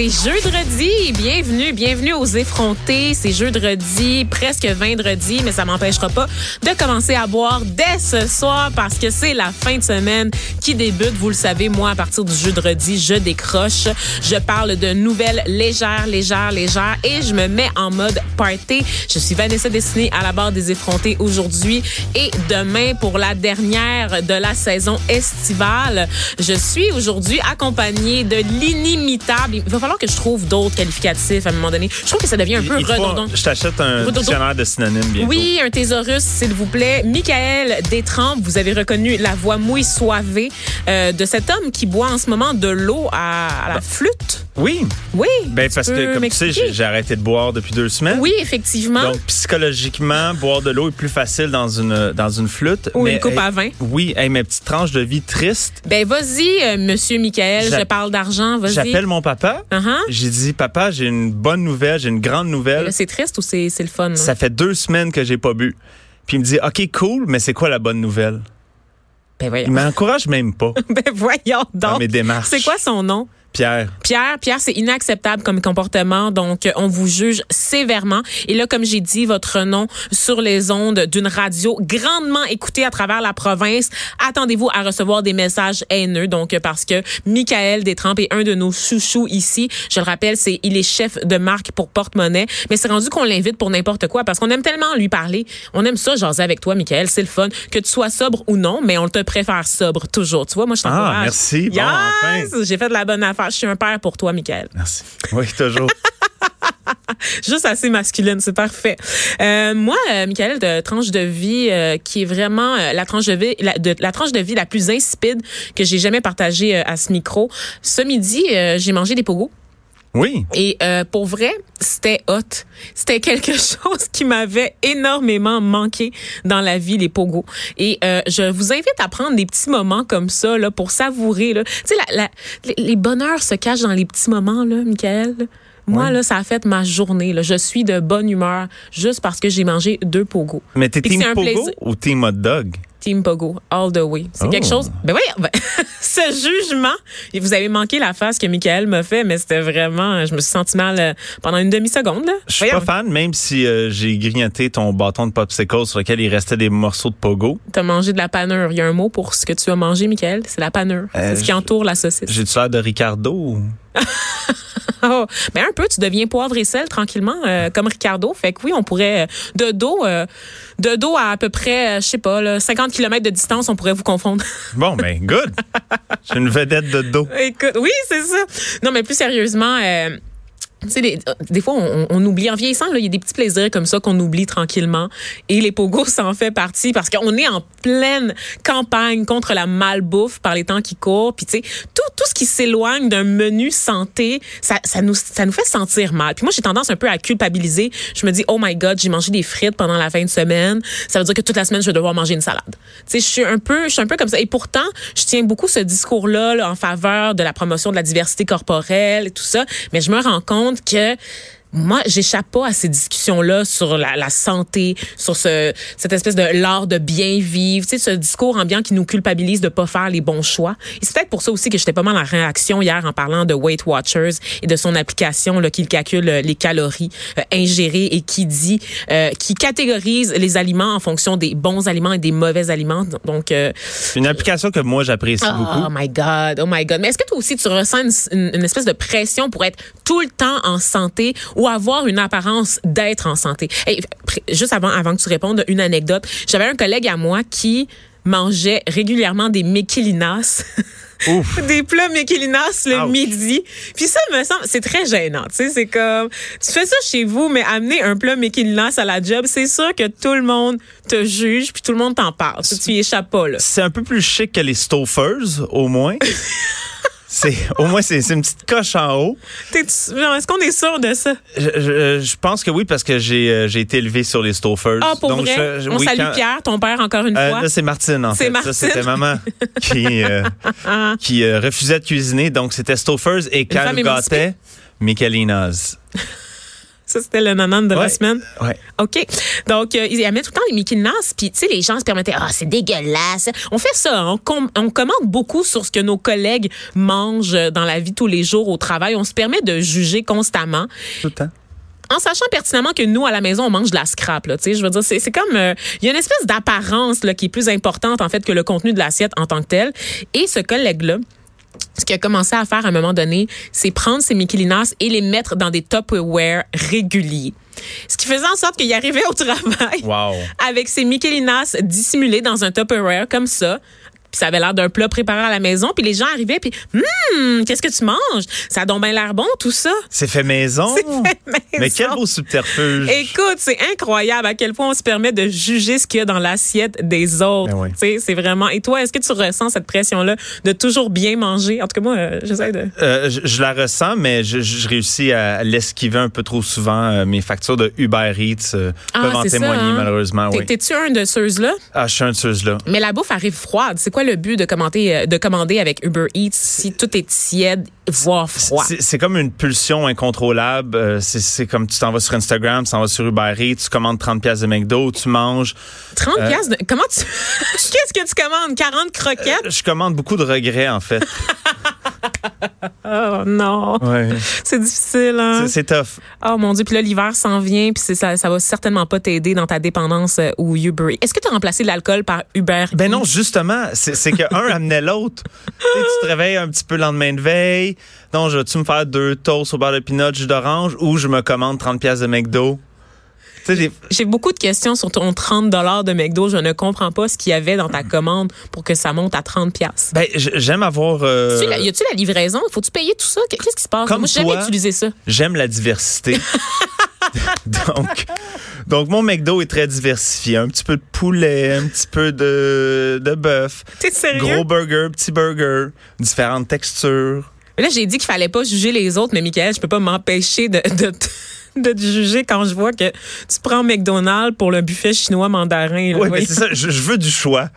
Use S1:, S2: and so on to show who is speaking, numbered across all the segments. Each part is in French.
S1: C'est jeudi. Bienvenue, bienvenue aux effrontés. C'est jeudi, presque vendredi, mais ça m'empêchera pas de commencer à boire dès ce soir parce que c'est la fin de semaine qui débute. Vous le savez, moi, à partir du jeudi, je décroche. Je parle de nouvelles légères, légères, légères et je me mets en mode party. Je suis Vanessa Destinée à la barre des effrontés aujourd'hui et demain pour la dernière de la saison estivale. Je suis aujourd'hui accompagnée de l'inimitable. Que je trouve d'autres qualificatifs à un moment donné. Je trouve que ça devient un peu redondant.
S2: Je t'achète un dictionnaire de synonymes bientôt.
S1: Oui, un thésaurus, s'il vous plaît. Michael Détrempe, vous avez reconnu la voix mouille soivée euh, de cet homme qui boit en ce moment de l'eau à, à la flûte.
S2: Oui.
S1: Oui.
S2: Ben parce que comme tu sais, j'ai arrêté de boire depuis deux semaines.
S1: Oui, effectivement.
S2: Donc psychologiquement, boire de l'eau est plus facile dans une dans une flûte.
S1: Ou
S2: Mais,
S1: une coupe
S2: hey,
S1: à vin.
S2: Oui, hey, mes petites tranches de vie tristes.
S1: Ben vas-y, euh, Monsieur Michael, je parle d'argent, vas-y.
S2: J'appelle mon papa.
S1: Uh-huh.
S2: J'ai dit papa, j'ai une bonne nouvelle, j'ai une grande nouvelle.
S1: C'est triste ou c'est le fun? là?
S2: Ça fait deux semaines que j'ai pas bu. Puis il me dit ok cool, mais c'est quoi la bonne nouvelle?
S1: Ben voyons.
S2: Il m'encourage même pas
S1: Ben voyons
S2: dans
S1: donc.
S2: mes démarches.
S1: C'est quoi son nom?
S2: Pierre
S1: Pierre, Pierre, c'est inacceptable comme comportement, donc euh, on vous juge sévèrement. Et là, comme j'ai dit, votre nom sur les ondes d'une radio grandement écoutée à travers la province. Attendez-vous à recevoir des messages haineux, donc euh, parce que Michael Détrempe est un de nos chouchous ici. Je le rappelle, c'est il est chef de marque pour porte-monnaie, mais c'est rendu qu'on l'invite pour n'importe quoi parce qu'on aime tellement lui parler. On aime ça, jaser avec toi, Michael, c'est le fun. Que tu sois sobre ou non, mais on te préfère sobre toujours. Tu vois, moi je t'encourage.
S2: Ah, merci. Bon, enfin.
S1: J'ai fait de la bonne affaire. Je suis un père pour toi, Michael.
S2: Merci. Oui, toujours.
S1: Juste assez masculine, c'est parfait. Euh, moi, euh, Michael, de tranche de vie euh, qui est vraiment la tranche de vie, la, de, la tranche de vie la plus insipide que j'ai jamais partagée à ce micro. Ce midi, j'ai mangé des pogos.
S2: Oui.
S1: Et euh, pour vrai, c'était hot. C'était quelque chose qui m'avait énormément manqué dans la vie, les pogos. Et euh, je vous invite à prendre des petits moments comme ça là, pour savourer. là. Tu sais, la, la- les, bonheurs se cachent dans les petits moments, là, Michael. Moi, là, ça a fait ma journée. Là. Je suis de bonne humeur juste parce que j'ai mangé deux pogos.
S2: Mais t'es team Pogo
S1: plaisir.
S2: ou team hot dog?
S1: Team Pogo, all the way. C'est
S2: Oh.
S1: quelque chose. Ben oui, ben, ce jugement. Et vous avez manqué la face que Michael m'a fait, mais c'était vraiment. Je me suis senti mal euh, pendant une demi-seconde.
S2: Je suis pas fan, même si euh, j'ai grignoté ton bâton de popsicle sur lequel il restait des morceaux de pogo.
S1: T'as mangé de la panure. Il y a un mot pour ce que tu as mangé, Michael. C'est la panure.
S2: Euh,
S1: c'est ce qui entoure la saucisse.
S2: J'ai-tu l'air de Ricardo?
S1: Oh, ben un peu, tu deviens poivre et sel tranquillement, euh, comme Ricardo. Fait que oui, on pourrait, euh, de dos, euh, de dos à à peu près, euh, je sais pas, là, 50 km de distance, on pourrait vous confondre.
S2: Bon, ben, good. J'ai une vedette de dos.
S1: Écoute, oui, c'est ça. Non, mais plus sérieusement, euh, tu des, des fois, on, on oublie. En vieillissant, il y a des petits plaisirs comme ça qu'on oublie tranquillement. Et les pogos s'en fait partie parce qu'on est en pleine campagne contre la malbouffe par les temps qui courent. Puis, tu sais, tout, tout ce qui s'éloigne d'un menu santé, ça, ça, nous, ça nous fait sentir mal. Puis moi, j'ai tendance un peu à culpabiliser. Je me dis, oh my God, j'ai mangé des frites pendant la fin de semaine. Ça veut dire que toute la semaine, je vais devoir manger une salade. Tu sais, je suis un peu, je suis un peu comme ça. Et pourtant, je tiens beaucoup ce discours-là là, en faveur de la promotion de la diversité corporelle et tout ça. Mais je me rends compte que moi, j'échappe pas à ces discussions-là sur la, la santé, sur ce, cette espèce de l'art de bien vivre, tu sais, ce discours ambiant qui nous culpabilise de pas faire les bons choix. Et c'est peut-être pour ça aussi que j'étais pas mal en réaction hier en parlant de Weight Watchers et de son application là, qui calcule euh, les calories euh, ingérées et qui dit, euh, qui catégorise les aliments en fonction des bons aliments et des mauvais aliments. Donc, euh,
S2: C'est une application que moi, j'apprécie
S1: Oh
S2: beaucoup.
S1: my God, oh my God. Mais est-ce que toi aussi, tu ressens une, une- une espèce de pression pour être tout le temps en santé ou avoir une apparence d'être en santé? Pr- juste avant, avant que tu répondes, une anecdote. J'avais un collègue à moi qui mangeait régulièrement des méquilinas.
S2: Ouf.
S1: des plats méquilinas le
S2: Ouch.
S1: midi. Puis ça me semble, c'est très gênant, tu sais, c'est comme, tu fais ça chez vous, mais amener un plat méquilinas à la job, c'est sûr que tout le monde te juge, puis tout le monde t'en parle. Tu y échappes pas, là.
S2: C'est un peu plus chic que les Stoufers, au moins. c'est Au moins, c'est une petite coche en haut.
S1: Est-ce qu'on est sûr de ça?
S2: Je, je- je pense que oui, parce que j'ai euh, j'ai été élevé sur les Stoufers.
S1: Ah, pour
S2: Donc,
S1: vrai?
S2: je- je-
S1: On
S2: oui,
S1: salue
S2: quand-
S1: Pierre, ton père, encore une
S2: Euh,
S1: fois.
S2: là, c'est Martine, en
S1: C'est
S2: fait.
S1: Martine.
S2: Ça, c'était maman qui, euh, qui euh, refusait de cuisiner. Donc, c'était Stoufers et quand gâtait, Michelinas.
S1: Ça, c'était le nanan de la semaine.
S2: Ouais.
S1: OK. Donc, euh, ils aimaient tout le temps les Mickey Nas, puis tu sais, les gens se permettaient, ah, c'est dégueulasse. On fait ça, hein. on, com- on commande beaucoup sur ce que nos collègues mangent dans la vie tous les jours au travail. On se permet de juger constamment.
S2: Tout le temps.
S1: En sachant pertinemment que nous, à la maison, on mange de la scrap. Là, tu sais, je veux dire, c'est comme... euh, Il y a une espèce d'apparence là, qui est plus importante, en fait, que le contenu de l'assiette en tant que tel. Et ce collègue-là, ce qu'il a commencé à faire à un moment donné, c'est prendre ses Michelinas et les mettre dans des Tupperware réguliers. Ce qui faisait en sorte qu'il arrivait au travail
S2: Wow.
S1: avec ses Michelinas dissimulés dans un Tupperware comme ça. Puis ça avait l'air d'un plat préparé à la maison. Puis les gens arrivaient, puis Hum, qu'est-ce que tu manges? Ça a donc bien l'air bon, tout ça.
S2: C'est fait maison.
S1: C'est fait maison.
S2: Mais quel beau subterfuge.
S1: Écoute, c'est incroyable à quel point on se permet de juger ce qu'il y a dans l'assiette des autres.
S2: Ben oui.
S1: C'est vraiment. Et toi, est-ce que tu ressens cette pression-là de toujours bien manger? En tout cas, moi, euh, j'essaie de.
S2: Euh, je, je la ressens, mais je, je réussis à l'esquiver un peu trop souvent. Euh, mes factures de Uber Eats euh,
S1: Ah,
S2: peuvent en
S1: c'est ça,
S2: témoigner,
S1: hein?
S2: malheureusement.
S1: T'es-
S2: Oui.
S1: T'es-tu un de ceux-là?
S2: Ah, je suis un de ceux-là.
S1: Mais la bouffe arrive froide. C'est quoi le but de commander, euh, de commander avec Uber Eats si tout est tiède, voire froid?
S2: C'est comme une pulsion incontrôlable. Euh, c'est comme tu t'en vas sur Instagram, tu t'en vas sur Uber Eats, tu commandes 30 pièces de McDo, tu manges.
S1: 30
S2: Euh,
S1: piastres de- Comment tu. Qu'est-ce que tu commandes? 40 croquettes?
S2: Je commande beaucoup de regrets, en fait.
S1: Oh non.
S2: Ouais.
S1: C'est difficile, hein?
S2: C'est- tough.
S1: Oh mon Dieu, puis là, l'hiver s'en vient, puis ça, ça va certainement pas t'aider dans ta dépendance euh, au Uber. Est-ce que tu as remplacé l'alcool par Uber?
S2: Ben non, justement, c'est que un amenait l'autre. Tu tu te réveilles un petit peu le lendemain de veille. Non, je vais-tu me faire deux toasts au beurre de pinot, jus d'orange, ou je me commande 30 pièces de McDo? J'ai-
S1: beaucoup de questions sur ton 30 de McDo. Je ne comprends pas ce qu'il y avait dans ta commande pour que ça monte à 30 pièces.
S2: ben, j'aime avoir... euh,
S1: Y a-tu la livraison? Faut-tu payer tout ça? Qu'est-ce qui se passe?
S2: Comme
S1: Moi, j'ai jamais utilisé ça.
S2: J'aime la diversité. donc, donc, mon McDo est très diversifié. Un petit peu de poulet, un petit peu de, de bœuf.
S1: T'es sérieux?
S2: Gros burger, petit burger, différentes textures.
S1: Mais Là, j'ai dit qu'il fallait pas juger les autres, mais Michael, je peux pas m'empêcher de, de, de te juger quand je vois que tu prends McDonald's pour le buffet chinois mandarin.
S2: Oui, mais c'est ça. Je, je veux du choix.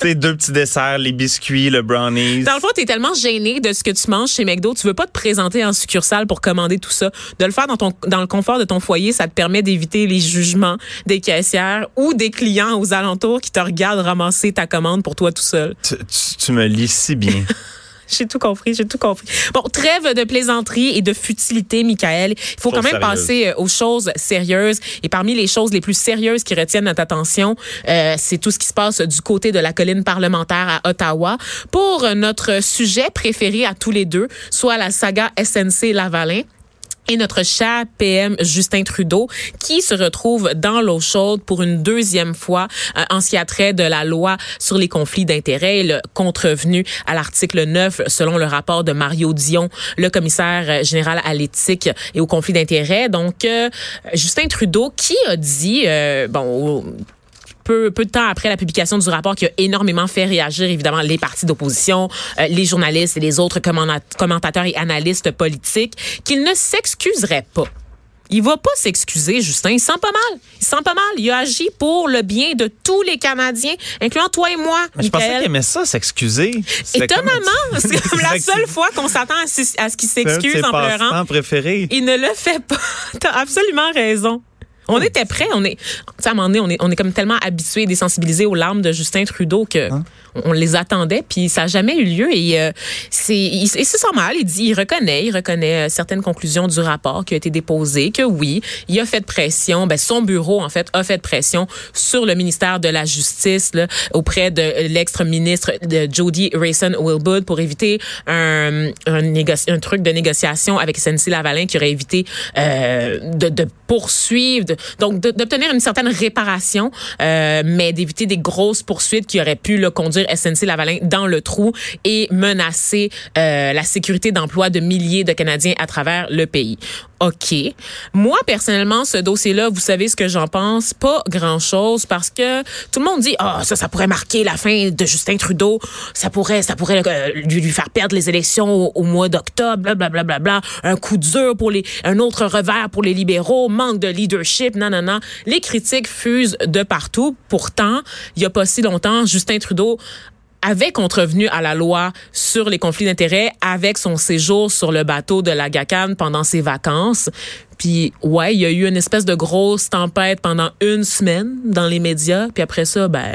S2: Tu sais, deux petits desserts, les biscuits, le brownies.
S1: Dans le fond, tu es tellement gêné de ce que tu manges chez McDo, tu veux pas te présenter en succursale pour commander tout ça. De le faire dans ton dans le confort de ton foyer, ça te permet d'éviter les jugements des caissières ou des clients aux alentours qui te regardent ramasser ta commande pour toi tout seul.
S2: Tu, tu- tu me lis si bien.
S1: J'ai tout compris, j'ai tout compris. Bon, trêve de plaisanterie et de futilité, Michael. Il faut
S2: Chose
S1: quand même
S2: sérieuse.
S1: passer euh, aux choses sérieuses. Et parmi les choses les plus sérieuses qui retiennent notre attention, euh, c'est tout ce qui se passe du côté de la colline parlementaire à Ottawa pour euh, notre sujet préféré à tous les deux, soit la saga SNC Lavalin et notre cher PM Justin Trudeau qui se retrouve dans l'eau chaude pour une deuxième fois euh, en ce qui a trait de la loi sur les conflits d'intérêts, le contrevenu à l'article 9 selon le rapport de Mario Dion, le commissaire euh, général à l'éthique et aux conflits d'intérêts. Donc euh, Justin Trudeau qui a dit euh, bon peu, peu de temps après la publication du rapport qui a énormément fait réagir évidemment les partis d'opposition, euh, les journalistes et les autres commentateurs et analystes politiques, qu'il ne s'excuserait pas. Il va pas s'excuser, Justin. Il sent pas mal. Il sent pas mal. Il a agi pour le bien de tous les Canadiens, incluant toi et moi,
S2: Mais je pensais qu'il aimait ça, s'excuser.
S1: Étonnamment, c'est comme la seule fois qu'on s'attend à, ce qu'il s'excuse en pleurant.
S2: préférés.
S1: Il ne le fait pas. T'as absolument raison. On était prêts, on est, tu sais, à un moment donné, on est, on est comme tellement habitués, désensibilisés aux larmes de Justin Trudeau que
S2: Hein?
S1: on les attendait, puis ça n'a jamais eu lieu. Et euh, c'est, il, il se sent mal. Il dit, il reconnaît, il reconnaît euh, certaines conclusions du rapport qui a été déposé, que oui, il a fait de pression. Ben, son bureau en fait a fait de pression sur le ministère de la Justice là, auprès de l'ex-ministre de Jody Rayson Wilbur pour éviter un, un, négoci- un truc de négociation avec SNC Lavalin qui aurait évité euh, de, de poursuivre, de- donc d'obtenir une certaine réparation, euh, mais d'éviter des grosses poursuites qui auraient pu le conduire SNC Lavalin dans le trou et menacer euh, la sécurité d'emploi de milliers de Canadiens à travers le pays. OK. Moi, personnellement, ce dossier-là, vous savez ce que j'en pense? Pas grand-chose parce que tout le monde dit, ah, ça, ça pourrait marquer la fin de Justin Trudeau. Ça pourrait, ça pourrait euh, lui, faire perdre les élections au, mois d'octobre, blablabla. Bla, bla, bla. Un coup dur pour les, un autre revers pour les libéraux, manque de leadership, Les critiques fusent de partout. Pourtant, il y a pas si longtemps, Justin Trudeau avait contrevenu à la loi sur les conflits d'intérêts avec son séjour sur le bateau de la GACAN pendant ses vacances. Puis ouais, il y a eu une espèce de grosse tempête pendant une semaine dans les médias. Puis après ça, ben,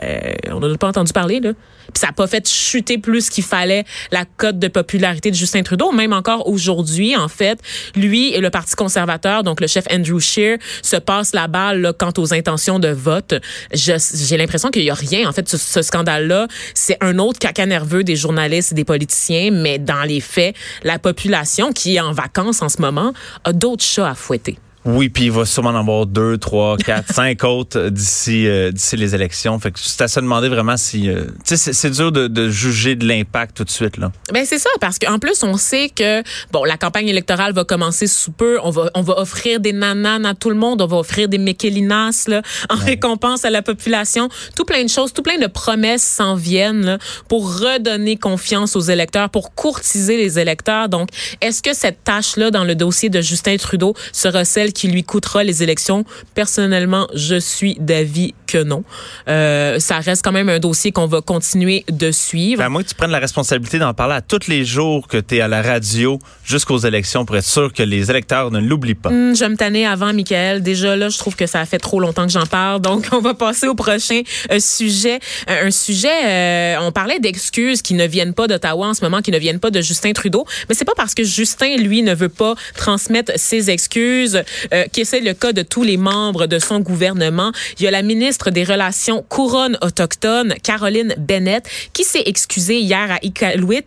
S1: on n'a pas entendu parler là. Puis ça n'a pas fait chuter plus qu'il fallait la cote de popularité de Justin Trudeau. Même encore aujourd'hui, en fait, lui et le Parti conservateur, donc le chef Andrew Scheer, se passent la balle là, quant aux intentions de vote. J'ai l'impression qu'il y a rien. En fait, ce, ce scandale-là, c'est un autre caca nerveux des journalistes et des politiciens. Mais dans les faits, la population qui est en vacances en ce moment a d'autres chats à fouetter.
S2: Oui, puis il va sûrement en avoir deux, trois, quatre, cinq autres d'ici euh, d'ici les élections. Fait que c'est à se demander vraiment si, euh, tu sais, c'est dur de, de, juger de l'impact tout de suite là.
S1: Ben c'est ça, parce qu'en plus on sait que bon, la campagne électorale va commencer sous peu. On va on va offrir des nananes à tout le monde, on va offrir des mékélinas là, en récompense à la population. Tout plein de choses, tout plein de promesses s'en viennent là, pour redonner confiance aux électeurs, pour courtiser les électeurs. Donc, est-ce que cette tâche là dans le dossier de Justin Trudeau sera celle qui lui coûtera les élections. Personnellement, je suis d'avis que non. Euh, ça reste quand même un dossier qu'on va continuer de suivre.
S2: Ben, à moins que tu prennes la responsabilité d'en parler à tous les jours que tu es à la radio jusqu'aux élections pour être sûr que les électeurs ne l'oublient pas.
S1: Hum, je me tannais avant, Michael. Déjà là, je trouve que ça a fait trop longtemps que j'en parle. Donc, on va passer au prochain euh, sujet. Euh, un sujet, euh, on parlait d'excuses qui ne viennent pas d'Ottawa en ce moment, qui ne viennent pas de Justin Trudeau. Mais c'est pas parce que Justin, lui, ne veut pas transmettre ses excuses euh, qui c'est le cas de tous les membres de son gouvernement. Il y a la ministre des Relations couronne autochtone, Caroline Bennett, qui s'est excusée hier à Iqaluit.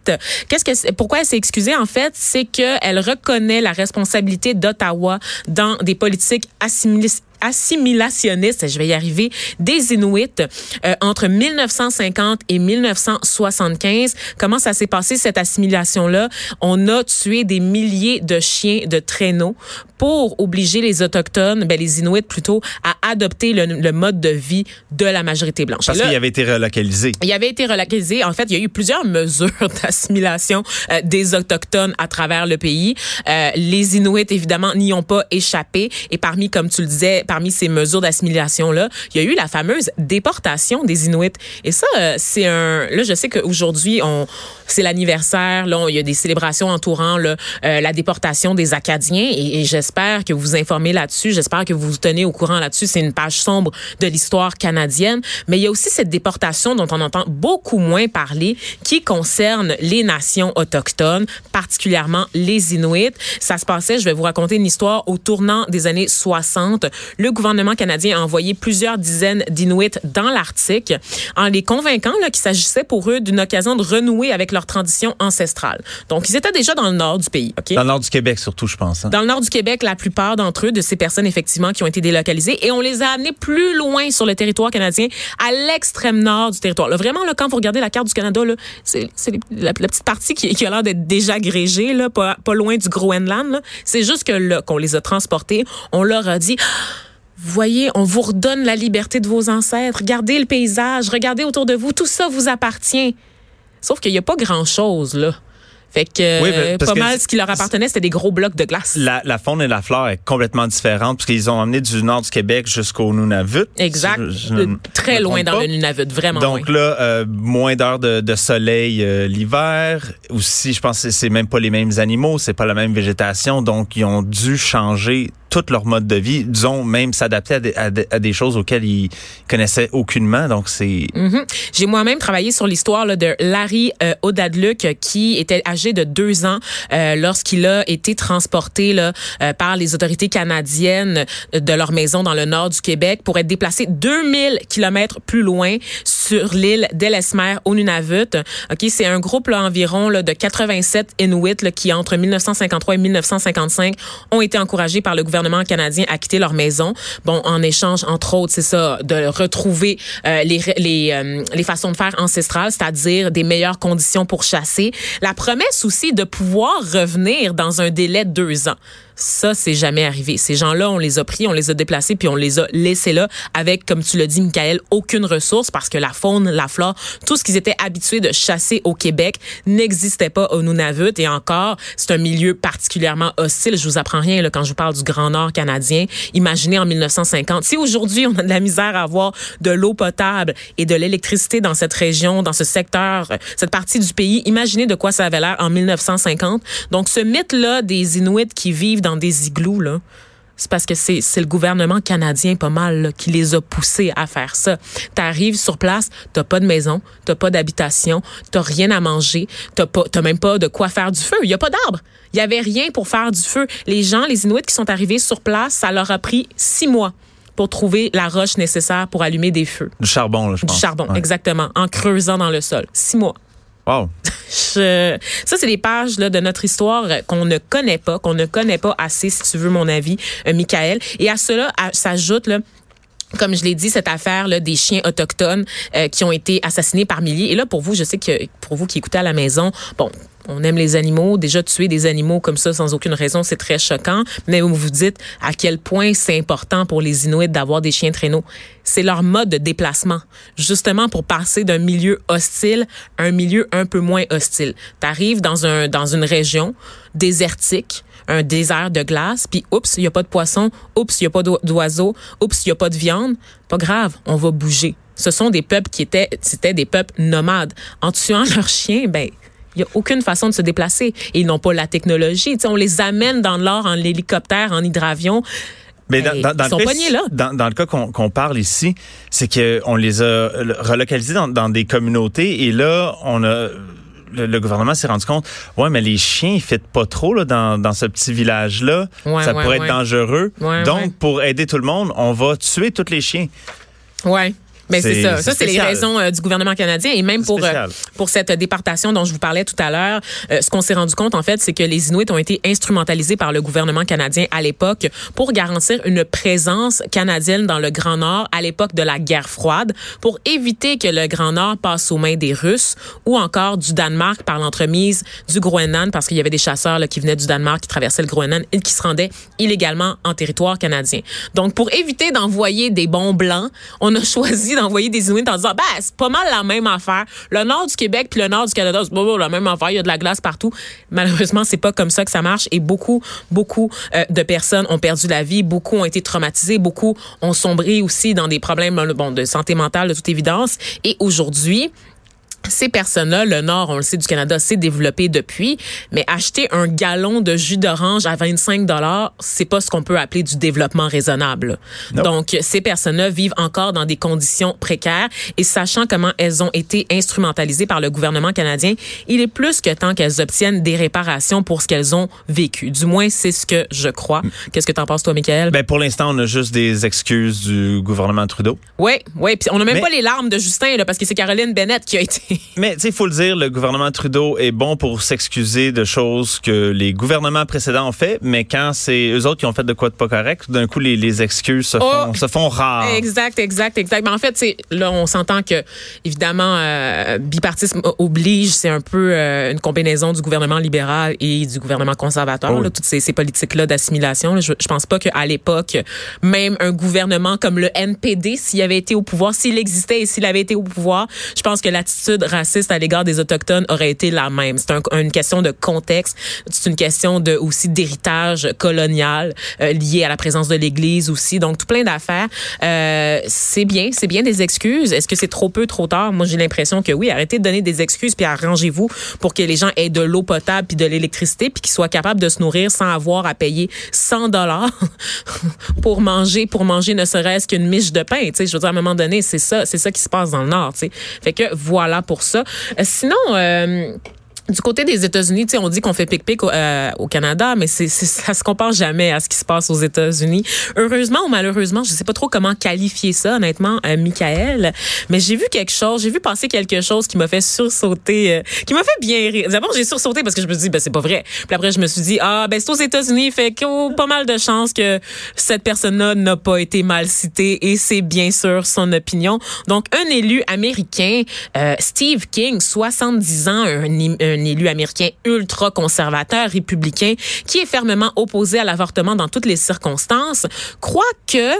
S1: Qu'est-ce que pourquoi elle s'est excusée en fait, c'est qu'elle reconnaît la responsabilité d'Ottawa dans des politiques assimilées assimilationniste, je vais y arriver, des Inuits euh, entre 1950 et 1975. Comment ça s'est passé cette assimilation-là? On a tué des milliers de chiens de traîneau pour obliger les Autochtones, ben les Inuits plutôt, à adopter le, le mode de vie de la majorité blanche.
S2: Parce qu'il avait été relocalisé.
S1: Il avait été relocalisé. En fait, il y a eu plusieurs mesures d'assimilation euh, des Autochtones à travers le pays. Euh, les Inuits, évidemment, n'y ont pas échappé. Et parmi, comme tu le disais, parmi ces mesures d'assimilation-là, il y a eu la fameuse déportation des Inuits. Et ça, euh, c'est un... Là, je sais qu'aujourd'hui, on c'est l'anniversaire. Là, il y a des célébrations entourant là, euh, la déportation des Acadiens. Et, et j'espère que vous vous informez là-dessus. J'espère que vous vous tenez au courant là-dessus. C'est une page sombre de l'histoire canadienne. Mais il y a aussi cette déportation dont on entend beaucoup moins parler, qui concerne les nations autochtones, particulièrement les Inuits. Ça se passait, je vais vous raconter une histoire, au tournant des années 60 le gouvernement canadien a envoyé plusieurs dizaines d'Inuits dans l'Arctique en les convainquant qu'il s'agissait pour eux d'une occasion de renouer avec leur tradition ancestrale. Donc, ils étaient déjà dans le nord du pays.
S2: Dans le nord du Québec, surtout, je pense. Hein?
S1: Dans le nord du Québec, la plupart d'entre eux, de ces personnes, effectivement, qui ont été délocalisées, et on les a amenés plus loin sur le territoire canadien, à l'extrême nord du territoire. Là, vraiment, là, quand vous regardez la carte du Canada, c'est la, la, petite partie qui, qui a l'air d'être déjà agrégée, là, pas, pas loin du Groenland. C'est juste que là, qu'on les a transportés, on leur a dit voyez, on vous redonne la liberté de vos ancêtres. Regardez le paysage, regardez autour de vous, tout ça vous appartient. Sauf qu'il n'y a pas grand-chose, là. Fait que oui, pas mal ce qui leur appartenait, c'était des gros blocs de glace.
S2: La, la, faune et la flore est complètement différente puisqu'ils ont emmené du nord du Québec jusqu'au Nunavut.
S1: Exact. Je, je, Très loin dans pas. le Nunavut, vraiment
S2: Donc
S1: loin.
S2: là, euh, moins d'heures de, de, soleil euh, l'hiver. Aussi, je pense que c'est même pas les mêmes animaux, c'est pas la même végétation. Donc, ils ont dû changer tout leur mode de vie, disons même s'adapter à, des, à, à des choses auxquelles ils connaissaient aucunement. Donc c'est.
S1: Mm -hmm. J'ai moi-même travaillé sur l'histoire de Larry euh, Odadluc qui était âgé de deux ans euh, lorsqu'il a été transporté là, euh, par les autorités canadiennes de leur maison dans le nord du Québec pour être déplacé 2000 kilomètres plus loin sur l'île d'Ellesmer au Nunavut. Ok, c'est un groupe là environ là, de 87 Inuits là, qui entre 1953 et 1955 ont été encouragés par le gouvernement canadien à quitter leur maison. Bon, en échange, entre autres, c'est ça, de retrouver euh, les, les, euh, les façons de faire ancestrales, c'est-à-dire des meilleures conditions pour chasser. La promesse aussi de pouvoir revenir dans un délai de deux ans. Ça, c'est jamais arrivé. Ces gens-là, on les a pris, on les a déplacés, puis on les a laissés là avec, comme tu l'as dit, Michael, aucune ressource parce que la faune, la flore, tout ce qu'ils étaient habitués de chasser au Québec n'existait pas au Nunavut. Et encore, c'est un milieu particulièrement hostile. Je vous apprends rien là, quand je vous parle du Grand Nord canadien. Imaginez en 1950. Si aujourd'hui, on a de la misère à avoir de l'eau potable et de l'électricité dans cette région, dans ce secteur, cette partie du pays, imaginez de quoi ça avait l'air en 1950. Donc, ce mythe-là des Inuits qui vivent dans des igloos, là, c'est parce que c'est le gouvernement canadien pas mal là, qui les a poussés à faire ça. Tu arrives sur place, t'as pas de maison, t'as pas d'habitation, t'as rien à manger, t'as pas, t'as même pas de quoi faire du feu. Il y a pas d'arbre. Il y avait rien pour faire du feu. Les gens, les Inuits qui sont arrivés sur place, ça leur a pris six mois pour trouver la roche nécessaire pour allumer des feux.
S2: Du charbon, là, je pense.
S1: Du charbon, exactement, en creusant dans le sol. Six mois.
S2: Wow.
S1: Ça, c'est des pages là, de notre histoire qu'on ne connaît pas, qu'on ne connaît pas assez, si tu veux mon avis, euh, Michael. Et à cela s'ajoute comme je l'ai dit, cette affaire des chiens autochtones euh, qui ont été assassinés par milliers. Et là, pour vous, je sais que pour vous qui écoutez à la maison, bon, on aime les animaux. Déjà, tuer des animaux comme ça sans aucune raison, c'est très choquant. Mais vous vous dites à quel point c'est important pour les Inuits d'avoir des chiens traîneaux. C'est leur mode de déplacement, justement pour passer d'un milieu hostile à un milieu un peu moins hostile. T'arrives dans un dans une région désertique, un désert de glace, puis oups, il y a pas de poisson, oups, il y a pas d'oiseaux, oups, il y a pas de viande. Pas grave, on va bouger. Ce sont des peuples qui étaient c'était des peuples nomades. En tuant leurs chiens, ben il n'y a aucune façon de se déplacer. Et ils n'ont pas la technologie. on les amène dans l'or en hélicoptère, en hydravion.
S2: Mais dans, dans, dans, le cas,
S1: là.
S2: Dans, dans le cas qu'on qu'on parle ici, c'est qu'on les a relocalisés dans, des communautés et là, on a le, le gouvernement s'est rendu compte, ouais, mais les chiens, ils ne pas trop là, dans, dans ce petit village-là.
S1: Ouais,
S2: ça
S1: ouais,
S2: pourrait
S1: ouais.
S2: être dangereux.
S1: Ouais,
S2: Donc, pour aider tout le monde, on va tuer tous les chiens.
S1: Ouais. Mais c'est
S2: C'est-
S1: ça. Ça, c'est les raisons euh, du gouvernement canadien. Et même pour, euh, pour cette déportation dont je vous parlais tout à l'heure, euh, ce qu'on s'est rendu compte, en fait, c'est que les Inuits ont été instrumentalisés par le gouvernement canadien à l'époque pour garantir une présence canadienne dans le Grand Nord à l'époque de la guerre froide, pour éviter que le Grand Nord passe aux mains des Russes ou encore du Danemark par l'entremise du Groenland, parce qu'il y avait des chasseurs là, qui venaient du Danemark, qui traversaient le Groenland et qui se rendaient illégalement en territoire canadien. Donc, pour éviter d'envoyer des bons blancs, on a choisi d'envoyer des Inuits en disant, ben, c'est pas mal la même affaire. Le nord du Québec puis le nord du Canada, c'est pas la même affaire. Il y a de la glace partout. Malheureusement, c'est pas comme ça que ça marche et beaucoup, beaucoup euh, de personnes ont perdu la vie. Beaucoup ont été traumatisés. Beaucoup ont sombré aussi dans des problèmes bon, de santé mentale, de toute évidence. Et aujourd'hui, ces personnes-là, le nord, on le sait, du Canada, s'est développé depuis, mais acheter un gallon de jus d'orange à 25 dollars, c'est pas ce qu'on peut appeler du développement raisonnable. Donc, ces personnes-là vivent encore dans des conditions précaires et sachant comment elles ont été instrumentalisées par le gouvernement canadien, il est plus que temps qu'elles obtiennent des réparations pour ce qu'elles ont vécu. Du moins, c'est ce que je crois. Qu'est-ce que t'en penses, toi, Michael?
S2: Ben, pour l'instant, on a juste des excuses du gouvernement Trudeau.
S1: oui, oui. Puis on n'a même
S2: Mais-
S1: pas les larmes de Justin, là, parce que c'est Caroline Bennett qui a été...
S2: Mais, tu sais, il faut le dire, le gouvernement Trudeau est bon pour s'excuser de choses que les gouvernements précédents ont fait, mais quand c'est eux autres qui ont fait de quoi de pas correct, d'un coup, les, les excuses se,
S1: Oh!
S2: font, se font rares.
S1: Exact, exact, exact. Mais en fait, là, on s'entend que évidemment, euh, bipartisme oblige, c'est un peu euh, une combinaison du gouvernement libéral et du gouvernement conservateur.
S2: Oh
S1: là, toutes ces, ces politiques-là d'assimilation. Je, je pense pas qu'à l'époque, même un gouvernement comme le NPD, s'il avait été au pouvoir, s'il existait et s'il avait été au pouvoir, je pense que l'attitude raciste à l'égard des autochtones aurait été la même. C'est un- une question de contexte, c'est une question de aussi d'héritage colonial euh, lié à la présence de l'Église aussi. Donc tout plein d'affaires. Euh, c'est bien, c'est bien des excuses. Est-ce que c'est trop peu, trop tard? Moi j'ai l'impression que oui. Arrêtez de donner des excuses puis arrangez-vous pour que les gens aient de l'eau potable puis de l'électricité puis qu'ils soient capables de se nourrir sans avoir à payer 100 dollars pour manger, pour manger ne serait-ce qu'une miche de pain. Tu sais, je veux dire à un moment donné, c'est ça, c'est ça qui se passe dans le Nord. Tu sais, fait que voilà pour ça. Euh, sinon. Du côté des États-Unis, on dit qu'on fait pic-pic au, euh, au Canada, mais c'est, c'est, ça se compare jamais à ce qui se passe aux États-Unis. Heureusement ou malheureusement, je sais pas trop comment qualifier ça, honnêtement, euh, Michael, mais j'ai vu quelque chose, j'ai vu passer quelque chose qui m'a fait sursauter, euh, qui m'a fait bien rire. D'abord, j'ai sursauté parce que je me suis dit, ben c'est pas vrai. Puis après, je me suis dit, ah, ben c'est aux États-Unis, fait qu'il y a pas mal de chances que cette personne-là n'a pas été mal citée et c'est bien sûr son opinion. Donc, un élu américain, euh, Steve King, 70 ans, un un élu américain ultra-conservateur, républicain, qui est fermement opposé à l'avortement dans toutes les circonstances, croit que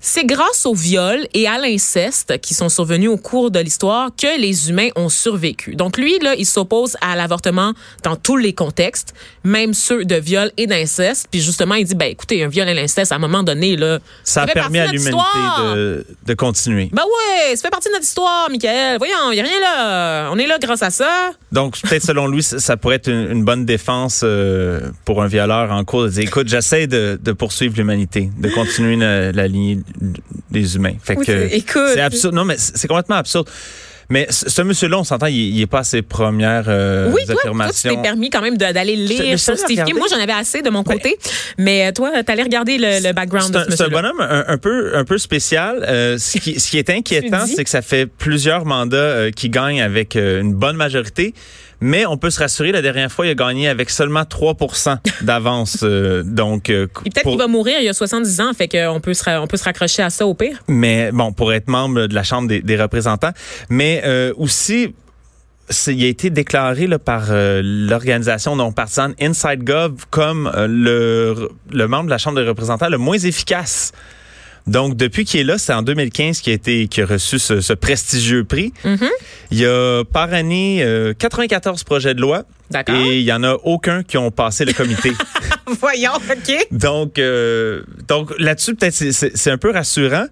S1: c'est grâce au viol et à l'inceste qui sont survenus au cours de l'histoire que les humains ont survécu. Donc lui, là, il s'oppose à l'avortement dans tous les contextes, même ceux de viol et d'inceste. Puis justement, il dit, ben écoutez, un viol et l'inceste, à un moment donné, là,
S2: ça, a
S1: fait
S2: permis à l'humanité de, de continuer.
S1: Ben ouais, ça fait partie de notre histoire, Michael. Voyons, il y a rien là. On est là grâce à ça.
S2: Donc, peut-être selon lui, ça ça pourrait être une, une bonne défense euh, pour un violeur en cours de dire, écoute, j'essaie de, de poursuivre l'humanité, de continuer la, la lignée des humains. Fait
S1: Oui,
S2: que
S1: c'est- écoute.
S2: c'est absurde. Non, mais c'est complètement absurde. Mais ce monsieur-là, on s'entend, il, il est pas à ses premières euh,
S1: Oui, toi, toi, tu
S2: affirmations.
S1: t'es permis quand même d'aller lire
S2: regarder.
S1: Moi, j'en avais assez de mon côté. Mais euh, toi, t'allais regarder le, le background de ce
S2: c'est un bonhomme un, un peu un peu spécial. Euh, ce, qui, ce qui est inquiétant, c'est que ça fait plusieurs mandats euh, qu'il gagne avec une bonne majorité. Mais on peut se rassurer, la dernière fois, il a gagné avec seulement 3% d'avance. euh, donc, euh,
S1: peut-être
S2: pour-
S1: qu'il va mourir il y a 70 ans, fait qu'on peut se, on peut se raccrocher à ça au pire.
S2: mais bon, pour être membre de la Chambre des, des représentants. Mais euh, aussi, il a été déclaré là, par euh, l'organisation non partisane Inside Gov comme euh, le, le membre de la Chambre des représentants le moins efficace. Donc, depuis qu'il est là, c'est en 2015 qu'il a, été, a reçu ce, ce prestigieux prix.
S1: Mm-hmm.
S2: Il y a par année euh, 94 projets de loi
S1: D'accord.
S2: et il y en a aucun qui ont passé le comité.
S1: Voyons, OK.
S2: Donc, euh, donc là-dessus, peut-être c'est- un peu rassurant.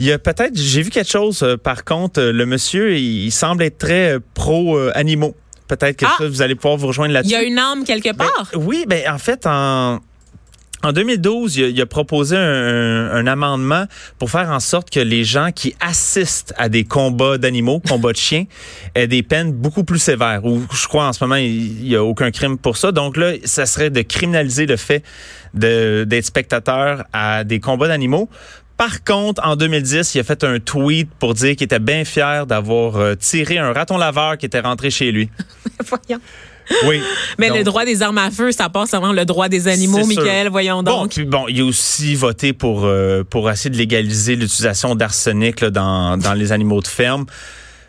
S2: Il y a peut-être, j'ai vu quelque chose. euh, par contre, euh, le monsieur, il, il semble être très euh, pro euh, animaux. Peut-être que
S1: Ah!
S2: ça, vous allez pouvoir vous rejoindre
S1: Il
S2: là-dessus.
S1: y a une âme quelque
S2: Ben,
S1: part?
S2: oui, ben en fait, en en 2012, il a, proposé un, amendement pour faire en sorte que les gens qui assistent à des combats d'animaux, combats de chiens, aient des peines beaucoup plus sévères. Ou je crois en ce moment, il n'y a aucun crime pour ça. Donc là, ça serait de criminaliser le fait d'être spectateur à des combats d'animaux. Par contre, en 2010, il a fait un tweet pour dire qu'il était bien fier d'avoir euh, tiré un raton laveur qui était rentré chez lui.
S1: Voyons.
S2: Oui.
S1: Mais
S2: Donc-
S1: le droit des armes à feu, ça passe avant le droit des animaux,
S2: sûr.
S1: Michael. Voyons
S2: Bon,
S1: donc.
S2: puis bon, il a aussi voté pour euh, pour essayer de légaliser l'utilisation d'arsenic dans dans les animaux de ferme.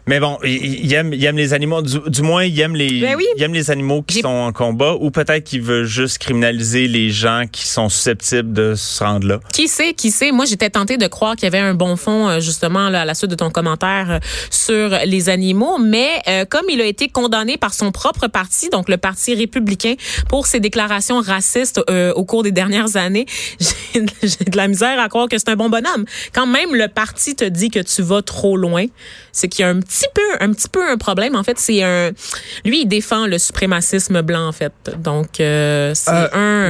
S2: Mais bon, il, il aime il aime les animaux du, du moins il aime les
S1: Ben oui.
S2: il aime les animaux qui sont en combat ou peut-être qu'il veut juste criminaliser les gens qui sont susceptibles de se rendre là.
S1: Qui sait, qui sait? Moi, j'étais tentée de croire qu'il y avait un bon fond, euh, justement, là, à la suite de ton commentaire euh, sur les animaux. Mais euh, comme il a été condamné par son propre parti, donc le Parti républicain, pour ses déclarations racistes euh, au cours des dernières années, j'ai de- j'ai de la misère à croire que c'est un bon bonhomme. Quand même le parti te dit que tu vas trop loin, c'est qu'il y a un petit peu, un petit peu un problème. En fait, c'est un, lui, il défend le suprémacisme blanc, en fait. Donc, euh, c'est
S2: Euh,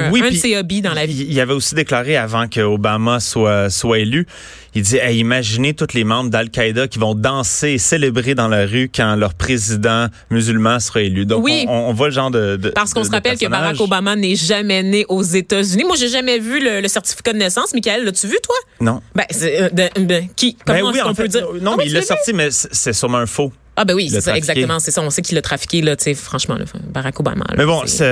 S1: un,
S2: oui,
S1: un de ses hobbies dans la vie.
S2: Il, il avait aussi déclaré avant que Obama soit soit élu, il dit hey, imaginez tous les membres d'Al-Qaïda qui vont danser et célébrer dans la rue quand leur président musulman sera élu. Donc
S1: Oui.
S2: on, on voit le genre de, de
S1: Parce qu'on se rappelle que. Barack Obama n'est jamais né aux États-Unis. Moi, j'ai jamais vu le, le certificat de naissance. Michael, l'as-tu vu, toi?
S2: Non.
S1: Ben, c'est, euh, de- de- qui? Comment
S2: Ben oui, en
S1: peut dire?
S2: non,
S1: Ah
S2: mais
S1: oui,
S2: il l'a sorti, mais c'est sûrement un faux.
S1: Ah ben oui, c'est ça, exactement. C'est ça. On sait qu'il l'a trafiqué, là, franchement, là, Barack Obama. là,
S2: Mais bon,
S1: c'est-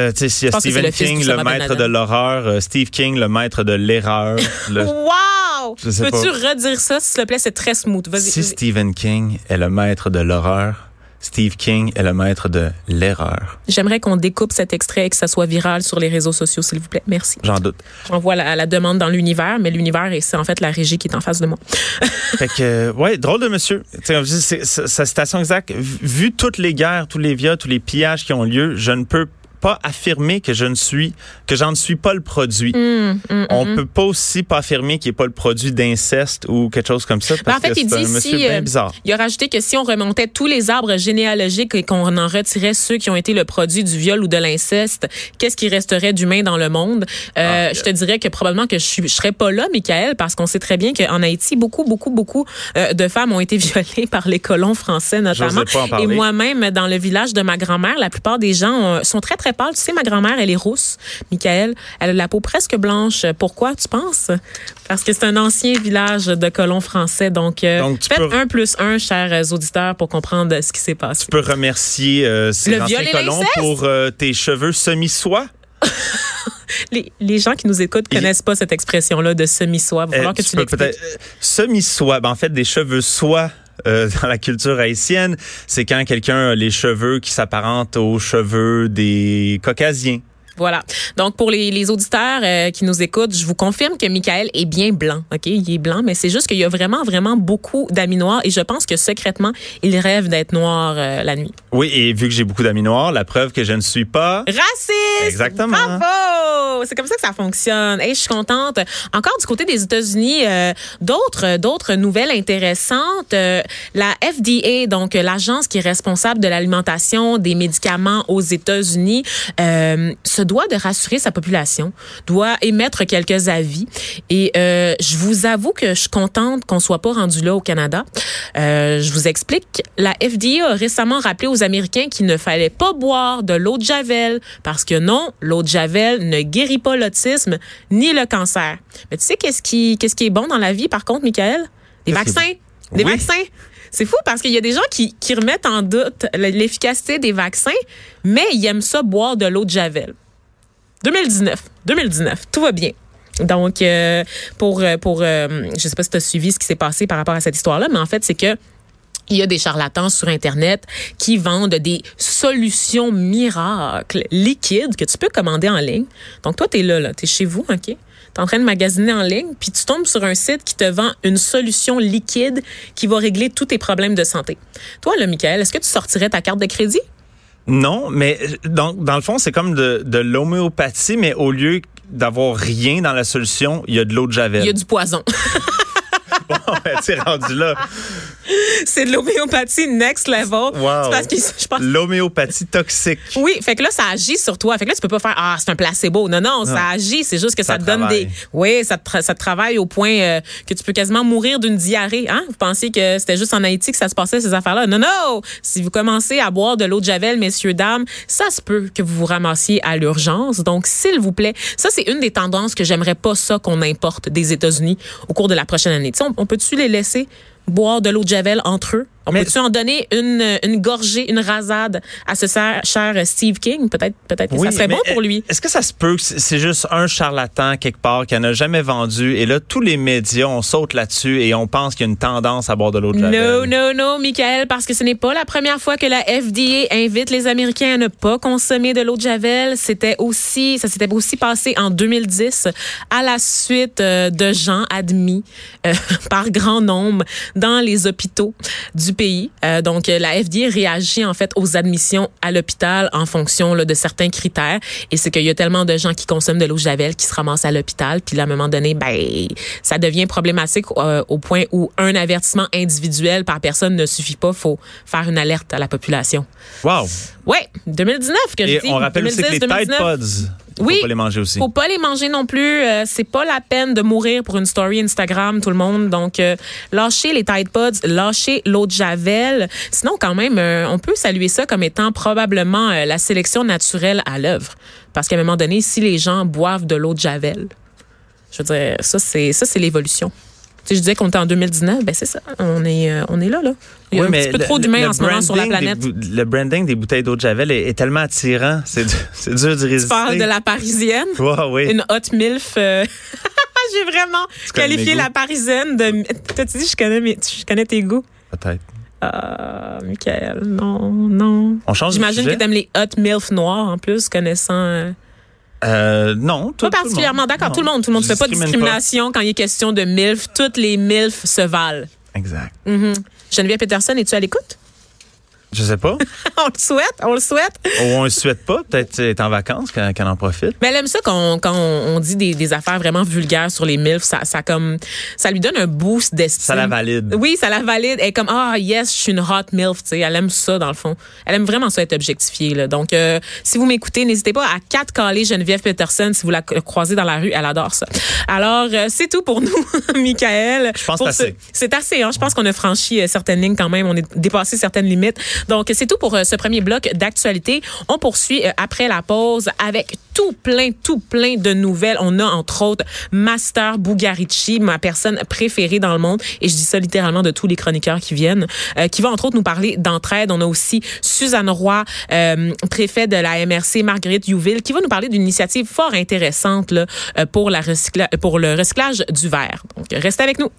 S2: y a Stephen King, le maître de l'horreur, euh, Steve King, le maître de l'erreur. le-
S1: Wow! Peux-tu redire ça, s'il te plaît? C'est très smooth. Vas-y.
S2: si. Stephen King est le maître de l'horreur, Steve King est le maître de l'erreur.
S1: J'aimerais qu'on découpe cet extrait et que ça soit viral sur les réseaux sociaux, s'il vous plaît. Merci.
S2: J'en doute.
S1: J'envoie la, la demande dans l'univers, mais l'univers, c'est en fait la régie qui est en face de moi.
S2: Fait que, euh, ouais, drôle de monsieur. Sa citation exacte, vu vu toutes les guerres, tous les viols, tous les pillages qui ont lieu, je ne peux pas affirmer que je ne suis, que j'en ne suis pas le produit.
S1: Hum, hum,
S2: On
S1: hum.
S2: peut pas aussi pas affirmer qu'il n'est pas le produit d'inceste ou quelque chose comme ça.
S1: Ben,
S2: Parce
S1: en fait,
S2: que
S1: il
S2: c'est un
S1: dit
S2: monsieur
S1: si,
S2: bien bizarre.
S1: Il a rajouté que si on remontait tous les arbres généalogiques et qu'on en retirait ceux qui ont été le produit du viol ou de l'inceste, qu'est-ce qui resterait d'humain dans le monde? Euh,
S2: Ah,
S1: je te dirais que probablement que je, je serais pas là, Michael, parce qu'on sait très bien qu'en Haïti, beaucoup, beaucoup, beaucoup euh, de femmes ont été violées par les colons français notamment.
S2: Pas en.
S1: Et moi-même, dans le village de ma grand-mère, la plupart des gens euh, sont très, très Tu sais, ma grand-mère, elle est rousse. Michael, elle a la peau presque blanche. Pourquoi, tu penses? Parce que c'est un ancien village de colons français. Donc, euh,
S2: Donc, tu
S1: faites
S2: peux-
S1: un plus un, chers auditeurs, pour comprendre ce qui s'est passé.
S2: Tu peux remercier euh, ces
S1: Le
S2: anciens colons pour euh, tes cheveux semi-soie.
S1: Les, les gens qui nous écoutent connaissent pas cette expression-là de semi-soie. Il va falloir
S2: Euh,
S1: que
S2: tu
S1: tu l'expliques.
S2: euh, Semi-soie, ben, en fait, des cheveux soie euh, dans la culture haïtienne. C'est quand quelqu'un a les cheveux qui s'apparentent aux cheveux des caucasiens.
S1: Voilà. Donc pour les, les auditeurs euh, qui nous écoutent, je vous confirme que Michael est bien blanc. Ok, il est blanc, mais c'est juste qu'il y a vraiment vraiment beaucoup d'amis noirs et je pense que secrètement il rêve d'être noir euh, la nuit.
S2: Oui, et vu que j'ai beaucoup d'amis noirs, la preuve que je ne suis pas
S1: Raciste.
S2: Exactement.
S1: Bravo. C'est comme ça que ça fonctionne. Et je suis contente. Encore du côté des États-Unis, euh, d'autres nouvelles intéressantes. Euh, la FDA, donc l'agence qui est responsable de l'alimentation des médicaments aux États-Unis, euh, se doit de rassurer sa population, doit émettre quelques avis. Et je vous avoue que je suis contente qu'on soit pas rendu là au Canada. Je vous explique. La FDA a récemment rappelé aux Américains qu'il ne fallait pas boire de l'eau de javel parce que non, l'eau de javel ne guérit pas l'autisme ni le cancer. Mais tu sais qu'est-ce qui qu'est-ce qui est bon dans la vie par contre, Michael? Des vaccins. Des
S2: Oui.
S1: vaccins. C'est fou parce qu'il y a des gens qui, qui remettent en doute l'efficacité des vaccins, mais ils aiment ça boire de l'eau de javel. 2019. 2019. Tout va bien. Donc, euh, pour, euh, pour euh, je sais pas si tu as suivi ce qui s'est passé par rapport à cette histoire-là, mais en fait, c'est que il y a des charlatans sur Internet qui vendent des solutions miracles liquides que tu peux commander en ligne. Donc, toi, tu es là, là tu es chez vous, OK? Tu es en train de magasiner en ligne, puis tu tombes sur un site qui te vend une solution liquide qui va régler tous tes problèmes de santé. Toi, là, Michael, est-ce que tu sortirais ta carte de crédit?
S2: Non, mais donc dans le fond, c'est comme de, de l'homéopathie, mais au lieu d'avoir rien dans la solution, il y a de l'eau de javel.
S1: Il y a du poison.
S2: Bon, ben, rendu là.
S1: c'est de l'homéopathie next level.
S2: Wow.
S1: Parce que je pense
S2: L'homéopathie toxique.
S1: Oui, fait que là, ça agit sur toi. Fait que là, tu peux pas faire Ah, c'est un placebo. Non, non, ça agit. C'est juste que ça,
S2: Ça
S1: te donne des. Oui, ça te, ça te travaille au point euh, que tu peux quasiment mourir d'une diarrhée. Hein? Vous pensiez que c'était juste en Haïti que ça se passait, ces affaires-là? Non, non! Si vous commencez à boire de l'eau de Javel, messieurs, dames, ça se peut que vous vous ramassiez à l'urgence. Donc, s'il vous plaît, ça, c'est une des tendances que j'aimerais pas ça qu'on importe des États-Unis au cours de la prochaine année. Tu sais, on, on peut-tu les laisser boire de l'eau de Javel entre eux? On
S2: Mais-
S1: peut-tu en donner une, une gorgée, une rasade à ce cher, Steve King? Peut-être peut-être que ça serait bon pour lui.
S2: Est-ce que ça se peut que c'est juste un charlatan quelque part qui en a jamais vendu et là tous les médias on saute là-dessus et on pense qu'il y a une tendance à boire de l'eau de javel?
S1: Non, non, non, Michael, parce que ce n'est pas la première fois que la FDA invite les Américains à ne pas consommer de l'eau de Javel. C'était aussi, ça s'était aussi passé en 2010 à la suite euh, de gens admis euh, par grand nombre dans les hôpitaux du pays. Euh, donc, euh, la FDA réagit en fait aux admissions à l'hôpital en fonction là, de certains critères. Et c'est qu'il y a tellement de gens qui consomment de l'eau Javel qui se ramassent à l'hôpital. Puis là, à un moment donné, ben, ça devient problématique euh, au point où un avertissement individuel par personne ne suffit pas. faut faire une alerte à la population.
S2: Wow.
S1: Ouais, 2019 que je
S2: Et
S1: dis.
S2: on rappelle aussi que les
S1: 2010,
S2: Tide
S1: 2019.
S2: Pods, faut
S1: Oui.
S2: pas les manger aussi.
S1: Faut pas les manger non plus. Euh, c'est pas la peine de mourir pour une story Instagram, tout le monde. Donc, euh, lâchez les Tide Pods, lâchez l'eau de Javel. Sinon, quand même, euh, on peut saluer ça comme étant probablement euh, la sélection naturelle à l'œuvre. Parce qu'à un moment donné, si les gens boivent de l'eau de Javel, je veux dire, ça, c'est ça, c'est l'évolution. Je disais qu'on était en 2019, ben c'est ça. On est, euh, on est là, là. Il y a
S2: Oui,
S1: un
S2: mais
S1: petit peu
S2: le-
S1: trop d'humains en ce moment sur la planète.
S2: des le branding des bouteilles d'eau de javel est, est tellement attirant, c'est du- c'est dur d'y résister.
S1: Tu parles de la parisienne?
S2: Oui.
S1: Une hot milf. euh, J'ai vraiment qualifié la parisienne de. T'as-tu dit, je connais, mes- je connais tes goûts?
S2: Peut-être.
S1: Ah, Michael, non, non.
S2: On change de
S1: J'imagine que t'aimes les hot milf noirs en plus, connaissant. Euh,
S2: non, tout,
S1: pas particulièrement d'accord. Tout le monde, tout le monde ne fait pas de discrimination quand il est question de milf. Toutes les milf se valent.
S2: Exact.
S1: Mhm. Geneviève Peterson, es-tu à l'écoute?
S2: Je sais pas.
S1: on le souhaite, on le souhaite.
S2: Ou on ne souhaite pas. Peut-être est en vacances, qu'elle en profite.
S1: Mais elle aime ça quand, quand on, dit des, des affaires vraiment vulgaires sur les MILF. Ça, ça, comme, ça lui donne un boost d'estime.
S2: Ça la valide.
S1: Oui, ça la valide. Elle est comme, ah, yes, je suis une hot MILF. tu sais. Elle aime ça, dans le fond. Elle aime vraiment ça être objectifiée. Là. Donc, euh, si vous m'écoutez, n'hésitez pas à quatre caler Geneviève Peterson si vous la croisez dans la rue. Elle adore ça. Alors, euh, c'est tout pour nous, Michael.
S2: Je pense que c'est
S1: ce-
S2: assez.
S1: c'est assez. Hein? Je pense qu'on a franchi euh, certaines lignes quand même. On a dépassé certaines limites. Donc, c'est tout pour euh, ce premier bloc d'actualité. On poursuit euh, après la pause avec tout plein, tout plein de nouvelles. On a entre autres Master Bugarici, ma personne préférée dans le monde. Et je dis ça littéralement de tous les chroniqueurs qui viennent, euh, qui va entre autres nous parler d'entraide. On a aussi Suzanne Roy, euh, préfet de la MRC, Marguerite Youville, qui va nous parler d'une initiative fort intéressante pour, pour le recyclage du verre. Donc, restez avec nous.